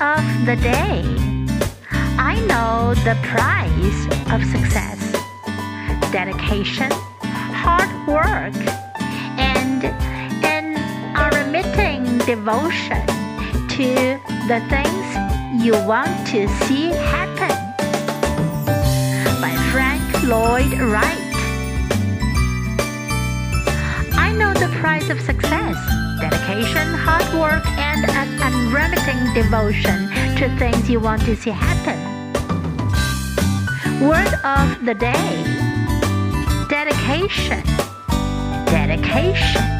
of the day. I know the price of success dedication, hard work, and an unremitting devotion to the things you want to see happen. By Frank Lloyd Wright. I know the price of success dedication, hard work, and an unremitting devotion to things you want to see happen. Word of the day dedication, dedication.